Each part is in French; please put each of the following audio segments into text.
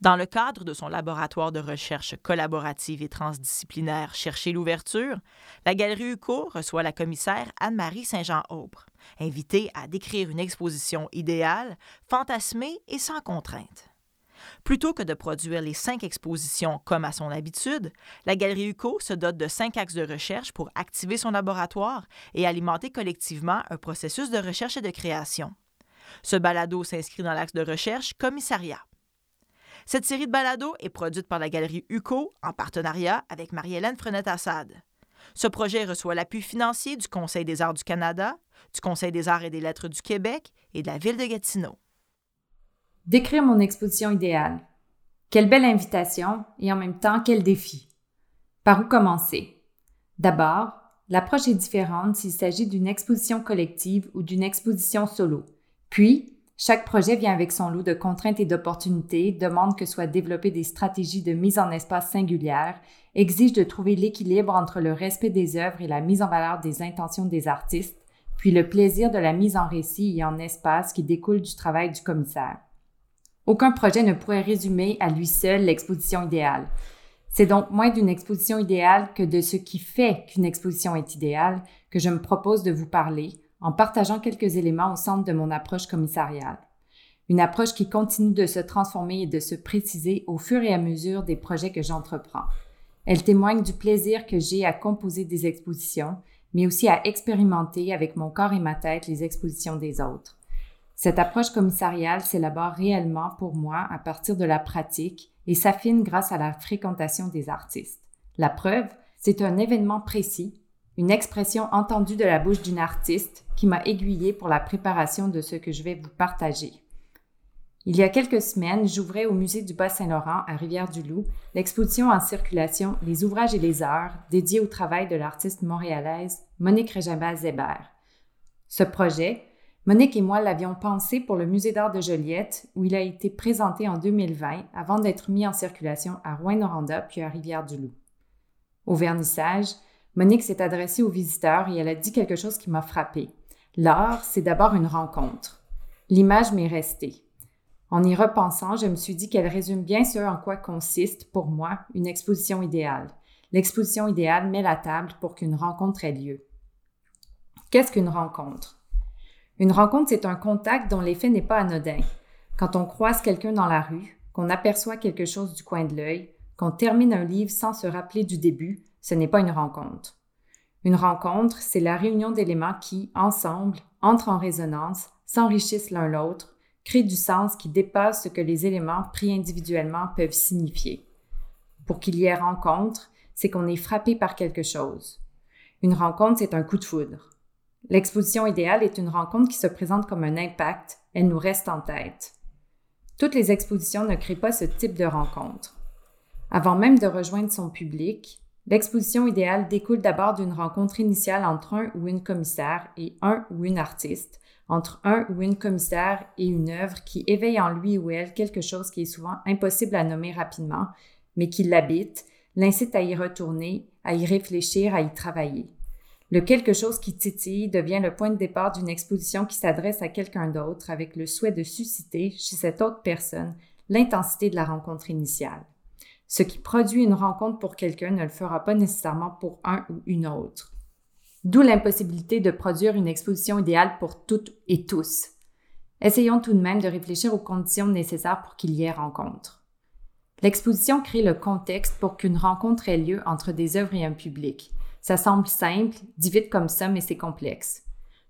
Dans le cadre de son laboratoire de recherche collaborative et transdisciplinaire Chercher l'ouverture, la Galerie UCO reçoit la commissaire Anne-Marie Saint-Jean-Aubre, invitée à décrire une exposition idéale, fantasmée et sans contrainte. Plutôt que de produire les cinq expositions comme à son habitude, la Galerie UCO se dote de cinq axes de recherche pour activer son laboratoire et alimenter collectivement un processus de recherche et de création. Ce balado s'inscrit dans l'axe de recherche commissariat. Cette série de balados est produite par la Galerie UCO en partenariat avec Marie-Hélène Frenette-Assad. Ce projet reçoit l'appui financier du Conseil des arts du Canada, du Conseil des arts et des lettres du Québec et de la ville de Gatineau. Décrire mon exposition idéale. Quelle belle invitation et en même temps quel défi. Par où commencer? D'abord, l'approche est différente s'il s'agit d'une exposition collective ou d'une exposition solo. Puis, chaque projet vient avec son lot de contraintes et d'opportunités, demande que soient développées des stratégies de mise en espace singulières, exige de trouver l'équilibre entre le respect des œuvres et la mise en valeur des intentions des artistes, puis le plaisir de la mise en récit et en espace qui découle du travail du commissaire. Aucun projet ne pourrait résumer à lui seul l'exposition idéale. C'est donc moins d'une exposition idéale que de ce qui fait qu'une exposition est idéale que je me propose de vous parler en partageant quelques éléments au centre de mon approche commissariale. Une approche qui continue de se transformer et de se préciser au fur et à mesure des projets que j'entreprends. Elle témoigne du plaisir que j'ai à composer des expositions, mais aussi à expérimenter avec mon corps et ma tête les expositions des autres. Cette approche commissariale s'élabore réellement pour moi à partir de la pratique et s'affine grâce à la fréquentation des artistes. La preuve, c'est un événement précis une expression entendue de la bouche d'une artiste qui m'a aiguillée pour la préparation de ce que je vais vous partager. Il y a quelques semaines, j'ouvrais au musée du Bas-Saint-Laurent à Rivière-du-Loup l'exposition en circulation Les ouvrages et les heures dédiée au travail de l'artiste montréalaise Monique Réjabal Zébert. Ce projet, Monique et moi l'avions pensé pour le musée d'art de Joliette où il a été présenté en 2020 avant d'être mis en circulation à Rouen-Noranda puis à Rivière-du-Loup. Au vernissage, Monique s'est adressée aux visiteurs et elle a dit quelque chose qui m'a frappé. L'art, c'est d'abord une rencontre. L'image m'est restée. En y repensant, je me suis dit qu'elle résume bien ce en quoi consiste, pour moi, une exposition idéale. L'exposition idéale met la table pour qu'une rencontre ait lieu. Qu'est-ce qu'une rencontre? Une rencontre, c'est un contact dont l'effet n'est pas anodin. Quand on croise quelqu'un dans la rue, qu'on aperçoit quelque chose du coin de l'œil, qu'on termine un livre sans se rappeler du début, ce n'est pas une rencontre. Une rencontre, c'est la réunion d'éléments qui, ensemble, entrent en résonance, s'enrichissent l'un l'autre, créent du sens qui dépasse ce que les éléments pris individuellement peuvent signifier. Pour qu'il y ait rencontre, c'est qu'on est frappé par quelque chose. Une rencontre, c'est un coup de foudre. L'exposition idéale est une rencontre qui se présente comme un impact, elle nous reste en tête. Toutes les expositions ne créent pas ce type de rencontre. Avant même de rejoindre son public, L'exposition idéale découle d'abord d'une rencontre initiale entre un ou une commissaire et un ou une artiste, entre un ou une commissaire et une œuvre qui éveille en lui ou elle quelque chose qui est souvent impossible à nommer rapidement, mais qui l'habite, l'incite à y retourner, à y réfléchir, à y travailler. Le quelque chose qui titille devient le point de départ d'une exposition qui s'adresse à quelqu'un d'autre avec le souhait de susciter chez cette autre personne l'intensité de la rencontre initiale. Ce qui produit une rencontre pour quelqu'un ne le fera pas nécessairement pour un ou une autre. D'où l'impossibilité de produire une exposition idéale pour toutes et tous. Essayons tout de même de réfléchir aux conditions nécessaires pour qu'il y ait rencontre. L'exposition crée le contexte pour qu'une rencontre ait lieu entre des œuvres et un public. Ça semble simple, dit vite comme ça, mais c'est complexe.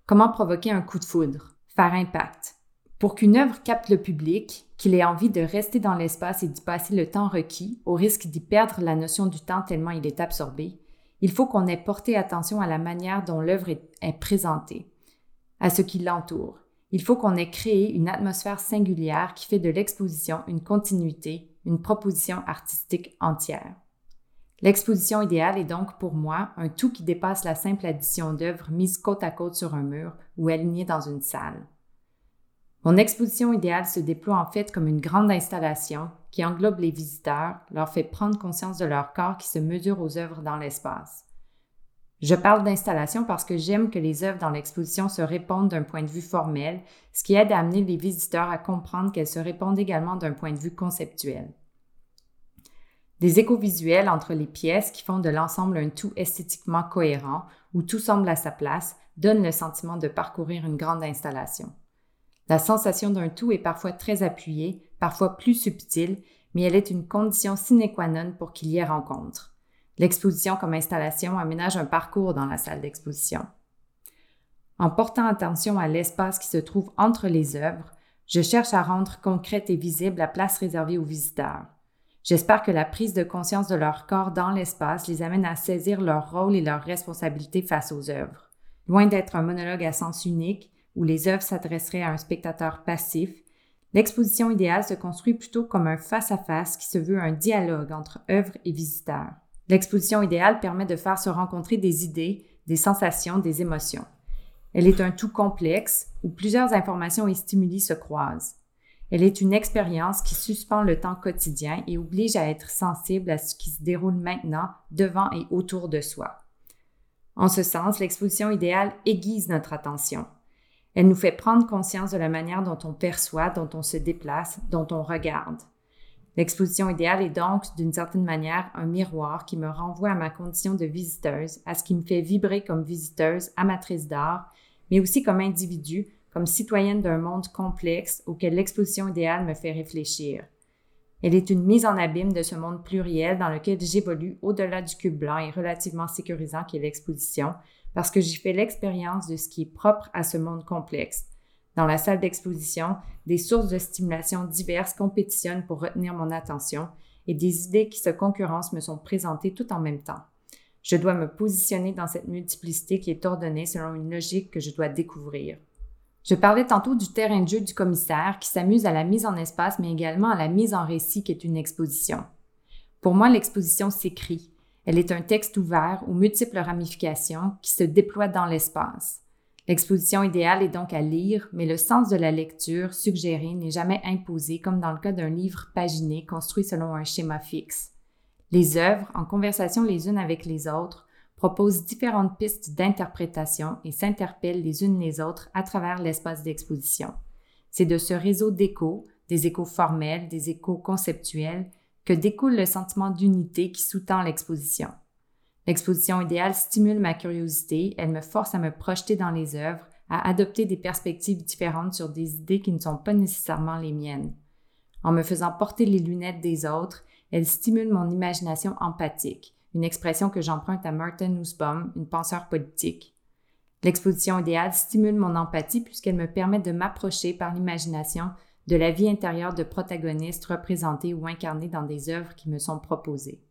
Comment provoquer un coup de foudre? Faire impact. Pour qu'une œuvre capte le public, qu'il ait envie de rester dans l'espace et d'y passer le temps requis, au risque d'y perdre la notion du temps tellement il est absorbé, il faut qu'on ait porté attention à la manière dont l'œuvre est, présentée, à ce qui l'entoure. Il faut qu'on ait créé une atmosphère singulière qui fait de l'exposition une continuité, une proposition artistique entière. L'exposition idéale est donc pour moi un tout qui dépasse la simple addition d'œuvres mises côte à côte sur un mur ou alignées dans une salle. Mon exposition idéale se déploie en fait comme une grande installation qui englobe les visiteurs, leur fait prendre conscience de leur corps qui se mesure aux œuvres dans l'espace. Je parle d'installation parce que j'aime que les œuvres dans l'exposition se répondent d'un point de vue formel, ce qui aide à amener les visiteurs à comprendre qu'elles se répondent également d'un point de vue conceptuel. Des échos visuels entre les pièces qui font de l'ensemble un tout esthétiquement cohérent, où tout semble à sa place, donnent le sentiment de parcourir une grande installation. La sensation d'un tout est parfois très appuyée, parfois plus subtile, mais elle est une condition sine qua non pour qu'il y ait rencontre. L'exposition comme installation aménage un parcours dans la salle d'exposition. En portant attention à l'espace qui se trouve entre les œuvres, je cherche à rendre concrète et visible la place réservée aux visiteurs. J'espère que la prise de conscience de leur corps dans l'espace les amène à saisir leur rôle et leurs responsabilités face aux œuvres. Loin d'être un monologue à sens unique où les œuvres s'adresseraient à un spectateur passif, l'exposition idéale se construit plutôt comme un face-à-face qui se veut un dialogue entre œuvres et visiteurs. L'exposition idéale permet de faire se rencontrer des idées, des sensations, des émotions. Elle est un tout complexe où plusieurs informations et stimuli se croisent. Elle est une expérience qui suspend le temps quotidien et oblige à être sensible à ce qui se déroule maintenant devant et autour de soi. En ce sens, l'exposition idéale aiguise notre attention. Elle nous fait prendre conscience de la manière dont on perçoit, dont on se déplace, dont on regarde. L'exposition idéale est donc, d'une certaine manière, un miroir qui me renvoie à ma condition de visiteuse, à ce qui me fait vibrer comme visiteuse, amatrice d'art, mais aussi comme individu, comme citoyenne d'un monde complexe auquel l'exposition idéale me fait réfléchir. Elle est une mise en abîme de ce monde pluriel dans lequel j'évolue au-delà du cube blanc et relativement sécurisant qu'est l'exposition, parce que j'y fais l'expérience de ce qui est propre à ce monde complexe, dans la salle d'exposition, des sources de stimulation diverses compétitionnent pour retenir mon attention et des idées qui se concurrencent me sont présentées tout en même temps. Je dois me positionner dans cette multiplicité qui est ordonnée selon une logique que je dois découvrir. Je parlais tantôt du terrain de jeu du commissaire qui s'amuse à la mise en espace mais également à la mise en récit qui est une exposition. Pour moi, l'exposition s'écrit. Elle est un texte ouvert aux multiples ramifications qui se déploient dans l'espace. L'exposition idéale est donc à lire, mais le sens de la lecture suggérée n'est jamais imposé comme dans le cas d'un livre paginé construit selon un schéma fixe. Les œuvres, en conversation les unes avec les autres, proposent différentes pistes d'interprétation et s'interpellent les unes les autres à travers l'espace d'exposition. C'est de ce réseau d'échos, des échos formels, des échos conceptuels, que découle le sentiment d'unité qui sous-tend l'exposition. L'exposition idéale stimule ma curiosité, elle me force à me projeter dans les œuvres, à adopter des perspectives différentes sur des idées qui ne sont pas nécessairement les miennes. En me faisant porter les lunettes des autres, elle stimule mon imagination empathique, une expression que j'emprunte à Martin Nussbaum, une penseur politique. L'exposition idéale stimule mon empathie puisqu'elle me permet de m'approcher par l'imagination de la vie intérieure de protagonistes représentés ou incarnés dans des œuvres qui me sont proposées.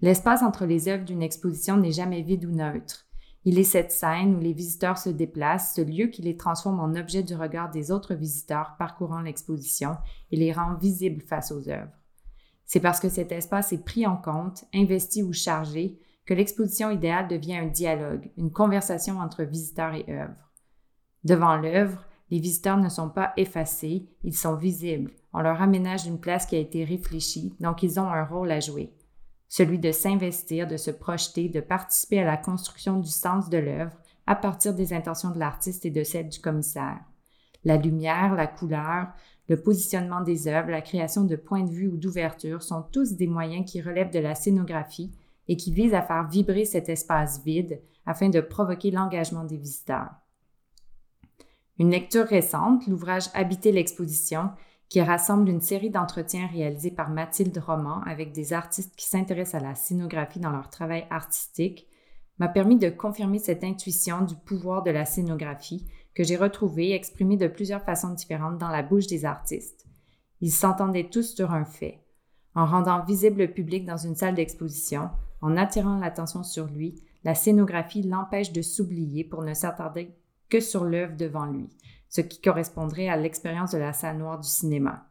L'espace entre les œuvres d'une exposition n'est jamais vide ou neutre. Il est cette scène où les visiteurs se déplacent, ce lieu qui les transforme en objet du regard des autres visiteurs parcourant l'exposition et les rend visibles face aux œuvres. C'est parce que cet espace est pris en compte, investi ou chargé, que l'exposition idéale devient un dialogue, une conversation entre visiteurs et œuvres. Devant l'œuvre, les visiteurs ne sont pas effacés, ils sont visibles. On leur aménage une place qui a été réfléchie, donc ils ont un rôle à jouer celui de s'investir, de se projeter, de participer à la construction du sens de l'œuvre à partir des intentions de l'artiste et de celles du commissaire. La lumière, la couleur, le positionnement des œuvres, la création de points de vue ou d'ouverture sont tous des moyens qui relèvent de la scénographie et qui visent à faire vibrer cet espace vide afin de provoquer l'engagement des visiteurs. Une lecture récente, l'ouvrage Habiter l'exposition, qui rassemble une série d'entretiens réalisés par Mathilde Roman avec des artistes qui s'intéressent à la scénographie dans leur travail artistique, m'a permis de confirmer cette intuition du pouvoir de la scénographie que j'ai retrouvée exprimée de plusieurs façons différentes dans la bouche des artistes. Ils s'entendaient tous sur un fait. En rendant visible le public dans une salle d'exposition, en attirant l'attention sur lui, la scénographie l'empêche de s'oublier pour ne s'attarder que sur l'œuvre devant lui, ce qui correspondrait à l'expérience de la salle noire du cinéma.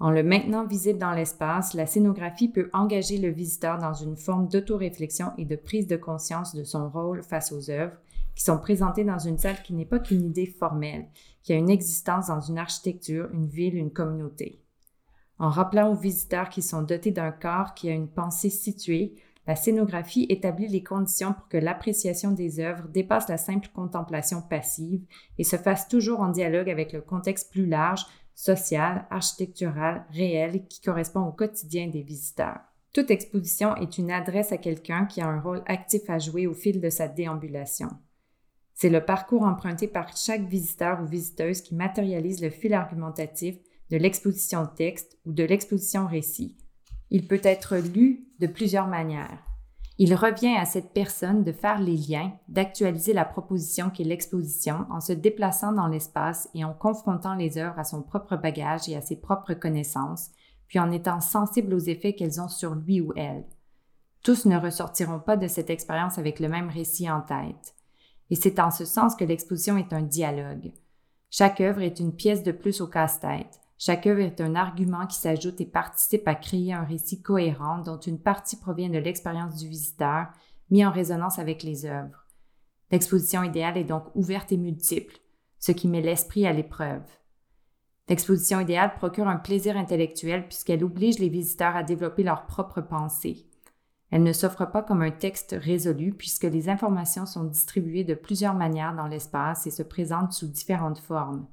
En le maintenant visible dans l'espace, la scénographie peut engager le visiteur dans une forme d'autoréflexion et de prise de conscience de son rôle face aux œuvres qui sont présentées dans une salle qui n'est pas qu'une idée formelle, qui a une existence dans une architecture, une ville, une communauté. En rappelant aux visiteurs qu'ils sont dotés d'un corps qui a une pensée située, la scénographie établit les conditions pour que l'appréciation des œuvres dépasse la simple contemplation passive et se fasse toujours en dialogue avec le contexte plus large, social, architectural, réel, qui correspond au quotidien des visiteurs. Toute exposition est une adresse à quelqu'un qui a un rôle actif à jouer au fil de sa déambulation. C'est le parcours emprunté par chaque visiteur ou visiteuse qui matérialise le fil argumentatif de l'exposition texte ou de l'exposition récit. Il peut être lu de plusieurs manières. Il revient à cette personne de faire les liens, d'actualiser la proposition qu'est l'exposition en se déplaçant dans l'espace et en confrontant les œuvres à son propre bagage et à ses propres connaissances, puis en étant sensible aux effets qu'elles ont sur lui ou elle. Tous ne ressortiront pas de cette expérience avec le même récit en tête. Et c'est en ce sens que l'exposition est un dialogue. Chaque œuvre est une pièce de plus au casse-tête. Chaque œuvre est un argument qui s'ajoute et participe à créer un récit cohérent dont une partie provient de l'expérience du visiteur, mis en résonance avec les œuvres. L'exposition idéale est donc ouverte et multiple, ce qui met l'esprit à l'épreuve. L'exposition idéale procure un plaisir intellectuel puisqu'elle oblige les visiteurs à développer leur propre pensée. Elle ne s'offre pas comme un texte résolu puisque les informations sont distribuées de plusieurs manières dans l'espace et se présentent sous différentes formes.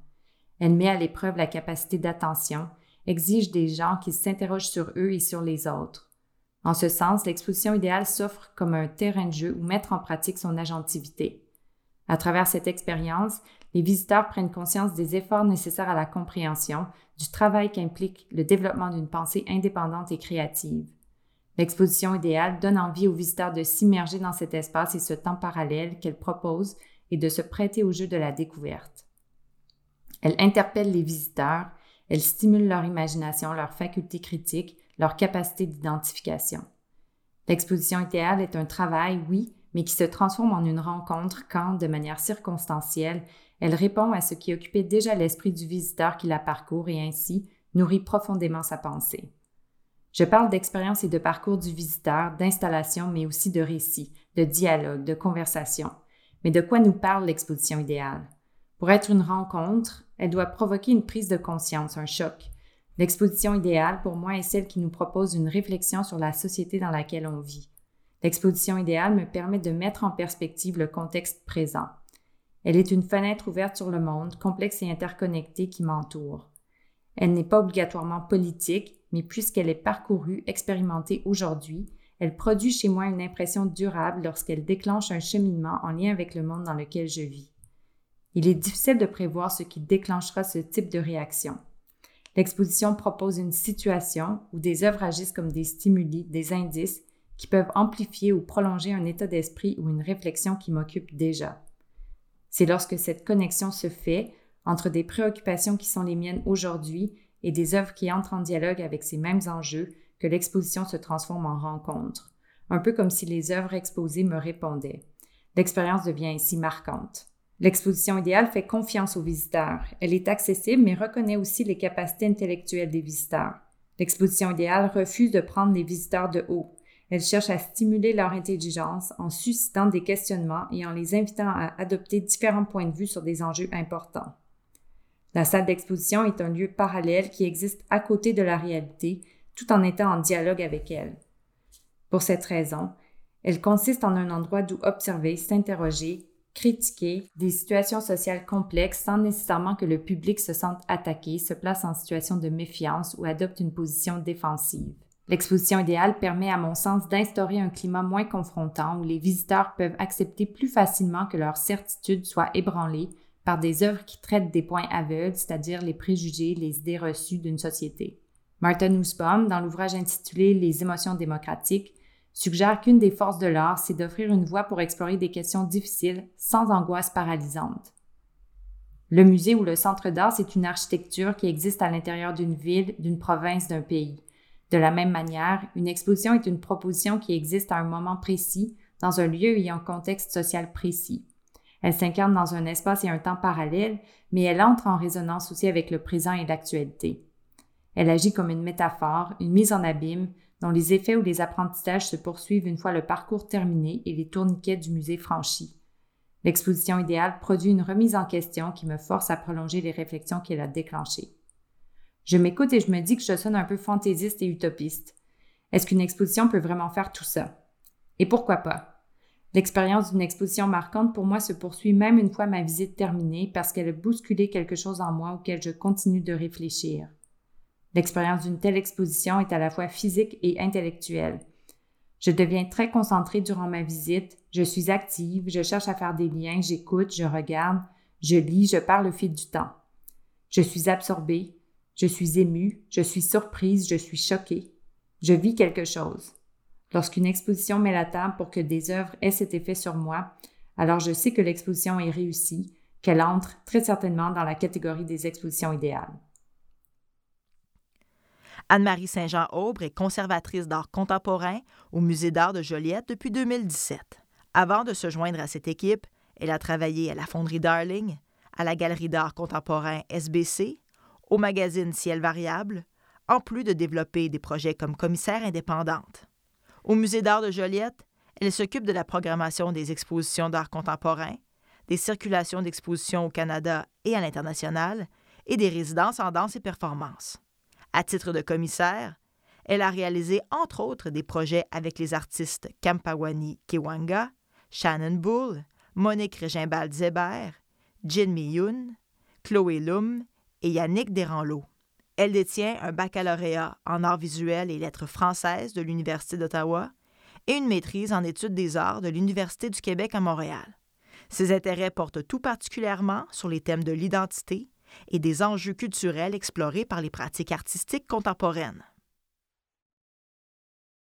Elle met à l'épreuve la capacité d'attention, exige des gens qui s'interrogent sur eux et sur les autres. En ce sens, l'exposition idéale s'offre comme un terrain de jeu où mettre en pratique son agentivité. À travers cette expérience, les visiteurs prennent conscience des efforts nécessaires à la compréhension, du travail qu'implique le développement d'une pensée indépendante et créative. L'exposition idéale donne envie aux visiteurs de s'immerger dans cet espace et ce temps parallèle qu'elle propose et de se prêter au jeu de la découverte. Elle interpelle les visiteurs, elle stimule leur imagination, leur faculté critique, leur capacité d'identification. L'exposition idéale est un travail, oui, mais qui se transforme en une rencontre quand, de manière circonstancielle, elle répond à ce qui occupait déjà l'esprit du visiteur qui la parcourt et ainsi nourrit profondément sa pensée. Je parle d'expérience et de parcours du visiteur, d'installation, mais aussi de récit, de dialogue, de conversation. Mais de quoi nous parle l'exposition idéale? Pour être une rencontre, elle doit provoquer une prise de conscience, un choc. L'exposition idéale, pour moi, est celle qui nous propose une réflexion sur la société dans laquelle on vit. L'exposition idéale me permet de mettre en perspective le contexte présent. Elle est une fenêtre ouverte sur le monde, complexe et interconnecté qui m'entoure. Elle n'est pas obligatoirement politique, mais puisqu'elle est parcourue, expérimentée aujourd'hui, elle produit chez moi une impression durable lorsqu'elle déclenche un cheminement en lien avec le monde dans lequel je vis. Il est difficile de prévoir ce qui déclenchera ce type de réaction. L'exposition propose une situation où des œuvres agissent comme des stimuli, des indices qui peuvent amplifier ou prolonger un état d'esprit ou une réflexion qui m'occupe déjà. C'est lorsque cette connexion se fait entre des préoccupations qui sont les miennes aujourd'hui et des œuvres qui entrent en dialogue avec ces mêmes enjeux que l'exposition se transforme en rencontre, un peu comme si les œuvres exposées me répondaient. L'expérience devient ainsi marquante. L'exposition idéale fait confiance aux visiteurs. Elle est accessible mais reconnaît aussi les capacités intellectuelles des visiteurs. L'exposition idéale refuse de prendre les visiteurs de haut. Elle cherche à stimuler leur intelligence en suscitant des questionnements et en les invitant à adopter différents points de vue sur des enjeux importants. La salle d'exposition est un lieu parallèle qui existe à côté de la réalité, tout en étant en dialogue avec elle. Pour cette raison, elle consiste en un endroit d'où observer, s'interroger, critiquer des situations sociales complexes sans nécessairement que le public se sente attaqué, se place en situation de méfiance ou adopte une position défensive. L'exposition idéale permet à mon sens d'instaurer un climat moins confrontant où les visiteurs peuvent accepter plus facilement que leurs certitudes soient ébranlées par des œuvres qui traitent des points aveugles, c'est-à-dire les préjugés, les idées reçues d'une société. Martin Nussbaum, dans l'ouvrage intitulé Les émotions démocratiques, suggère qu'une des forces de l'art, c'est d'offrir une voie pour explorer des questions difficiles sans angoisse paralysante. Le musée ou le centre d'art, c'est une architecture qui existe à l'intérieur d'une ville, d'une province, d'un pays. De la même manière, une exposition est une proposition qui existe à un moment précis, dans un lieu et un contexte social précis. Elle s'incarne dans un espace et un temps parallèles, mais elle entre en résonance aussi avec le présent et l'actualité. Elle agit comme une métaphore, une mise en abîme, dont les effets ou les apprentissages se poursuivent une fois le parcours terminé et les tourniquets du musée franchis. L'exposition idéale produit une remise en question qui me force à prolonger les réflexions qu'elle a déclenchées. Je m'écoute et je me dis que je sonne un peu fantaisiste et utopiste. Est-ce qu'une exposition peut vraiment faire tout ça? Et pourquoi pas? L'expérience d'une exposition marquante pour moi se poursuit même une fois ma visite terminée parce qu'elle a bousculé quelque chose en moi auquel je continue de réfléchir. L'expérience d'une telle exposition est à la fois physique et intellectuelle. Je deviens très concentrée durant ma visite, je suis active, je cherche à faire des liens, j'écoute, je regarde, je lis, je parle au fil du temps. Je suis absorbée, je suis émue, je suis surprise, je suis choquée. Je vis quelque chose. Lorsqu'une exposition met la table pour que des œuvres aient cet effet sur moi, alors je sais que l'exposition est réussie, qu'elle entre très certainement dans la catégorie des expositions idéales. Anne-Marie Saint-Jean-Aubre est conservatrice d'art contemporain au Musée d'art de Joliette depuis 2017. Avant de se joindre à cette équipe, elle a travaillé à la Fonderie Darling, à la Galerie d'art contemporain SBC, au magazine Ciel Variable, en plus de développer des projets comme commissaire indépendante. Au Musée d'art de Joliette, elle s'occupe de la programmation des expositions d'art contemporain, des circulations d'expositions au Canada et à l'international, et des résidences en danse et performance. À titre de commissaire, elle a réalisé entre autres des projets avec les artistes Kampawani Kiwanga, Shannon Bull, Monique Régimbald-Zébert, Jin Mi-yoon, Chloé Lum et Yannick Desranleau. Elle détient un baccalauréat en arts visuels et lettres françaises de l'Université d'Ottawa et une maîtrise en études des arts de l'Université du Québec à Montréal. Ses intérêts portent tout particulièrement sur les thèmes de l'identité et des enjeux culturels explorés par les pratiques artistiques contemporaines.